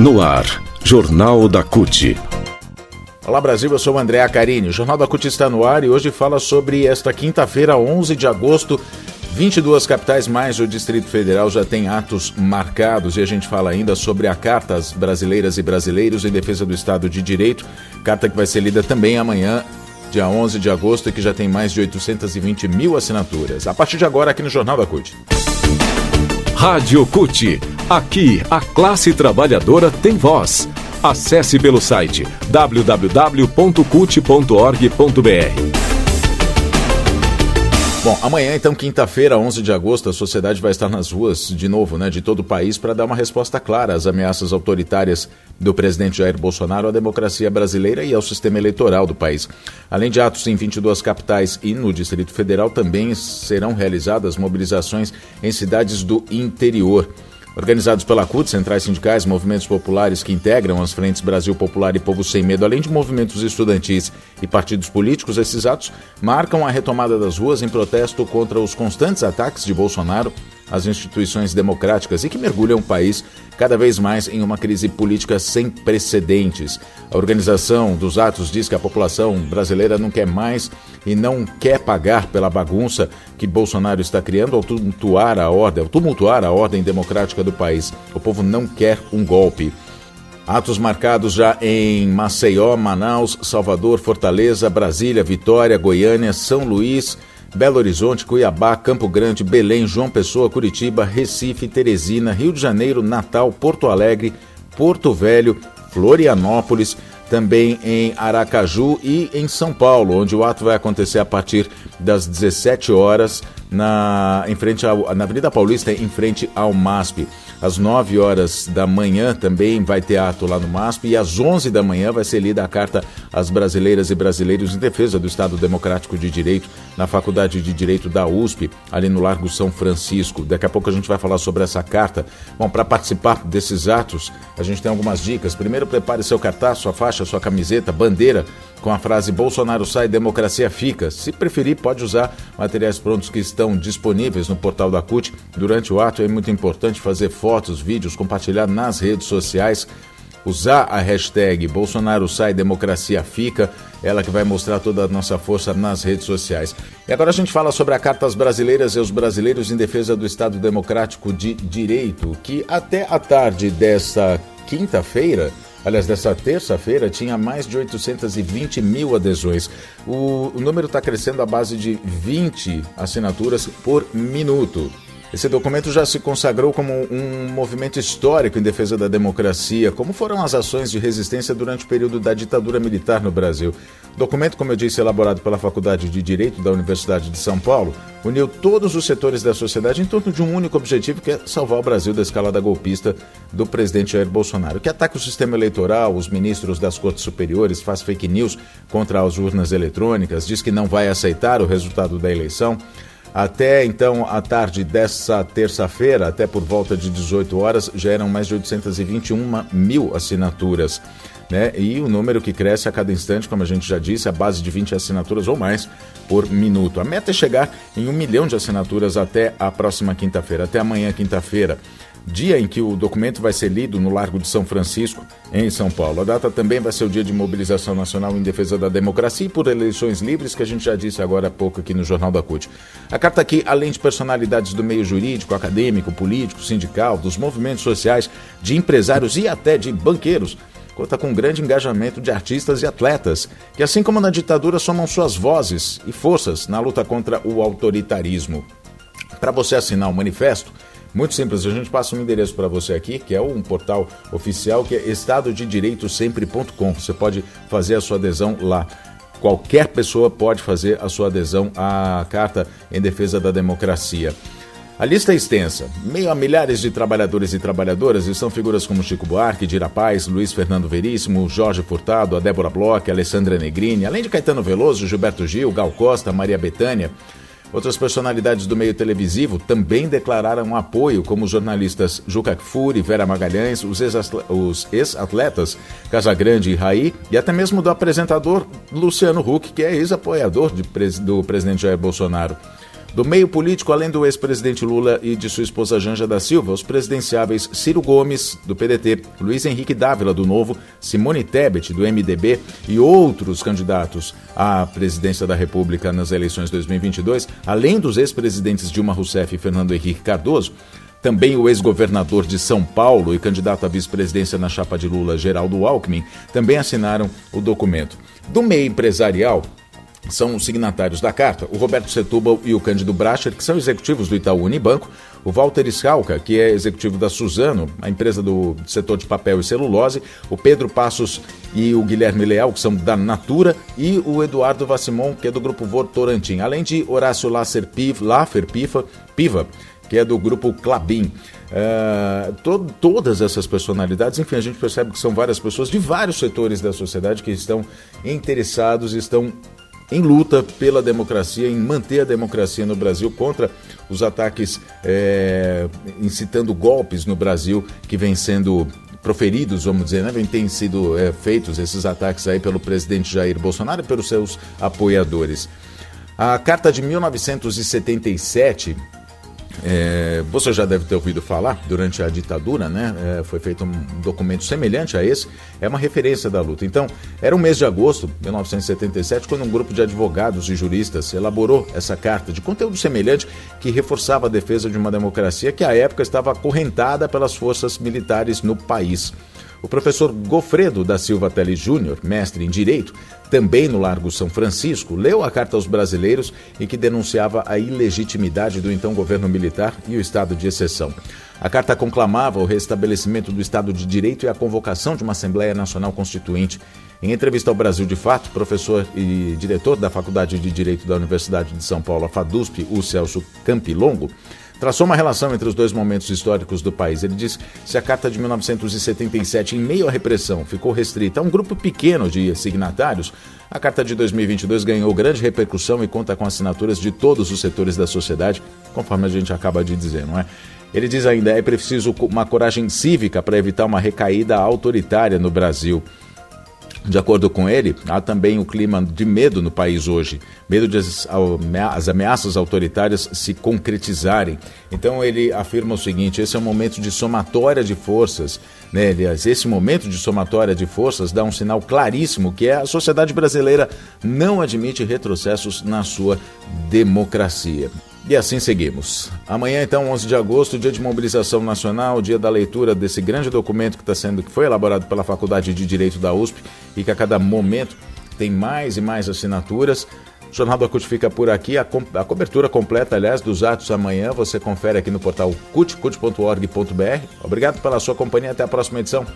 No ar, Jornal da CUT. Olá Brasil, eu sou o André Acarini. O Jornal da CUT está no ar e hoje fala sobre esta quinta-feira, 11 de agosto. 22 capitais mais o Distrito Federal já tem atos marcados e a gente fala ainda sobre a Carta às Brasileiras e Brasileiros em Defesa do Estado de Direito, carta que vai ser lida também amanhã dia 11 de agosto, e que já tem mais de 820 mil assinaturas. A partir de agora, aqui no Jornal da CUT. Rádio CUT. Aqui, a classe trabalhadora tem voz. Acesse pelo site www.cut.org.br. Bom, amanhã, então, quinta-feira, 11 de agosto, a sociedade vai estar nas ruas de novo, né, de todo o país, para dar uma resposta clara às ameaças autoritárias do presidente Jair Bolsonaro à democracia brasileira e ao sistema eleitoral do país. Além de atos em 22 capitais e no Distrito Federal, também serão realizadas mobilizações em cidades do interior. Organizados pela CUT, centrais sindicais, movimentos populares que integram as frentes Brasil Popular e Povo Sem Medo, além de movimentos estudantis e partidos políticos, esses atos marcam a retomada das ruas em protesto contra os constantes ataques de Bolsonaro às instituições democráticas e que mergulham o país cada vez mais em uma crise política sem precedentes. A organização dos atos diz que a população brasileira não quer mais e não quer pagar pela bagunça que Bolsonaro está criando ao tumultuar a ordem, ao tumultuar a ordem democrática do país. O povo não quer um golpe. Atos marcados já em Maceió, Manaus, Salvador, Fortaleza, Brasília, Vitória, Goiânia, São Luís, Belo Horizonte, Cuiabá, Campo Grande, Belém, João Pessoa, Curitiba, Recife, Teresina, Rio de Janeiro, Natal, Porto Alegre, Porto Velho, Florianópolis, também em Aracaju e em São Paulo, onde o ato vai acontecer a partir das 17 horas na, em frente ao, na Avenida Paulista, em frente ao MASP. Às 9 horas da manhã também vai ter ato lá no MASP e às 11 da manhã vai ser lida a carta às brasileiras e brasileiros em defesa do Estado Democrático de Direito na Faculdade de Direito da USP, ali no Largo São Francisco. Daqui a pouco a gente vai falar sobre essa carta. Bom, para participar desses atos, a gente tem algumas dicas. Primeiro, prepare seu cartaz, sua faixa, sua camiseta, bandeira com a frase Bolsonaro sai, democracia fica. Se preferir, pode usar materiais prontos que estão disponíveis no portal da CUT. Durante o ato é muito importante fazer fotos, vídeos, compartilhar nas redes sociais. Usar a hashtag Bolsonaro sai, democracia fica, ela que vai mostrar toda a nossa força nas redes sociais. E agora a gente fala sobre a Carta às Brasileiras e os Brasileiros em Defesa do Estado Democrático de Direito, que até a tarde desta quinta-feira aliás, dessa terça-feira, tinha mais de 820 mil adesões. O, o número está crescendo à base de 20 assinaturas por minuto. Esse documento já se consagrou como um movimento histórico em defesa da democracia, como foram as ações de resistência durante o período da ditadura militar no Brasil. O documento, como eu disse, elaborado pela Faculdade de Direito da Universidade de São Paulo, uniu todos os setores da sociedade em torno de um único objetivo, que é salvar o Brasil da escalada golpista do presidente Jair Bolsonaro, que ataca o sistema eleitoral, os ministros das cortes superiores, faz fake news contra as urnas eletrônicas, diz que não vai aceitar o resultado da eleição. Até então, à tarde dessa terça-feira, até por volta de 18 horas, já eram mais de 821 mil assinaturas. Né? E o número que cresce a cada instante, como a gente já disse, a base de 20 assinaturas ou mais por minuto. A meta é chegar em um milhão de assinaturas até a próxima quinta-feira, até amanhã, quinta-feira dia em que o documento vai ser lido no Largo de São Francisco, em São Paulo. A data também vai ser o dia de mobilização nacional em defesa da democracia e por eleições livres, que a gente já disse agora há pouco aqui no Jornal da CUT. A carta aqui, além de personalidades do meio jurídico, acadêmico, político, sindical, dos movimentos sociais, de empresários e até de banqueiros, conta com um grande engajamento de artistas e atletas, que assim como na ditadura somam suas vozes e forças na luta contra o autoritarismo. Para você assinar o manifesto, muito simples, a gente passa um endereço para você aqui, que é um portal oficial, que é estadodedireitosempre.com. Você pode fazer a sua adesão lá. Qualquer pessoa pode fazer a sua adesão à Carta em Defesa da Democracia. A lista é extensa. Meio a milhares de trabalhadores e trabalhadoras estão figuras como Chico Buarque, Dira Paz, Luiz Fernando Veríssimo, Jorge Furtado, a Débora Bloch, Alessandra Negrini, além de Caetano Veloso, Gilberto Gil, Gal Costa, Maria Betânia. Outras personalidades do meio televisivo também declararam apoio, como os jornalistas Juca Kfouri, Vera Magalhães, os ex-atletas Casagrande e Raí, e até mesmo do apresentador Luciano Huck, que é ex-apoiador do presidente Jair Bolsonaro. Do meio político, além do ex-presidente Lula e de sua esposa Janja da Silva, os presidenciáveis Ciro Gomes, do PDT, Luiz Henrique Dávila, do Novo, Simone Tebet, do MDB e outros candidatos à presidência da República nas eleições 2022, além dos ex-presidentes Dilma Rousseff e Fernando Henrique Cardoso, também o ex-governador de São Paulo e candidato à vice-presidência na chapa de Lula, Geraldo Alckmin, também assinaram o documento. Do meio empresarial, são os signatários da carta, o Roberto Setúbal e o Cândido Bracher, que são executivos do Itaú Unibanco, o Walter Schalka, que é executivo da Suzano, a empresa do setor de papel e celulose, o Pedro Passos e o Guilherme Leal, que são da Natura, e o Eduardo Vassimon, que é do Grupo Votorantim, além de Horácio Lasser Piva, Laffer Piva, Piva que é do grupo Clabin. Uh, to todas essas personalidades, enfim, a gente percebe que são várias pessoas de vários setores da sociedade que estão interessados, estão em luta pela democracia, em manter a democracia no Brasil contra os ataques é, incitando golpes no Brasil que vem sendo proferidos, vamos dizer, né? Vem sido é, feitos esses ataques aí pelo presidente Jair Bolsonaro e pelos seus apoiadores. A carta de 1977 é, você já deve ter ouvido falar, durante a ditadura, né? É, foi feito um documento semelhante a esse, é uma referência da luta. Então, era o mês de agosto de 1977, quando um grupo de advogados e juristas elaborou essa carta de conteúdo semelhante que reforçava a defesa de uma democracia que à época estava acorrentada pelas forças militares no país. O professor Gofredo da Silva Teles Júnior, mestre em Direito, também no Largo São Francisco, leu a carta aos brasileiros em que denunciava a ilegitimidade do então governo militar e o estado de exceção. A carta conclamava o restabelecimento do Estado de Direito e a convocação de uma Assembleia Nacional Constituinte. Em entrevista ao Brasil de Fato, professor e diretor da Faculdade de Direito da Universidade de São Paulo, a FADUSP, o Celso Campilongo, traçou uma relação entre os dois momentos históricos do país. Ele diz se a Carta de 1977, em meio à repressão, ficou restrita a um grupo pequeno de signatários, a Carta de 2022 ganhou grande repercussão e conta com assinaturas de todos os setores da sociedade, conforme a gente acaba de dizer, não é? Ele diz ainda: é preciso uma coragem cívica para evitar uma recaída autoritária no Brasil. De acordo com ele, há também o clima de medo no país hoje, medo de as, as, ameaças autoritárias se concretizarem. Então ele afirma o seguinte: esse é um momento de somatória de forças. Né? Aliás, esse momento de somatória de forças dá um sinal claríssimo que é a sociedade brasileira não admite retrocessos na sua democracia. E assim seguimos. Amanhã, então, 11 de agosto, dia de mobilização nacional, dia da leitura desse grande documento que está sendo que foi elaborado pela Faculdade de Direito da USP e que a cada momento tem mais e mais assinaturas. O Jornal do CUT fica por aqui. A, co a, cobertura completa, aliás, dos atos amanhã, você confere aqui no portal cut.org.br. Obrigado pela sua companhia. Até a próxima edição.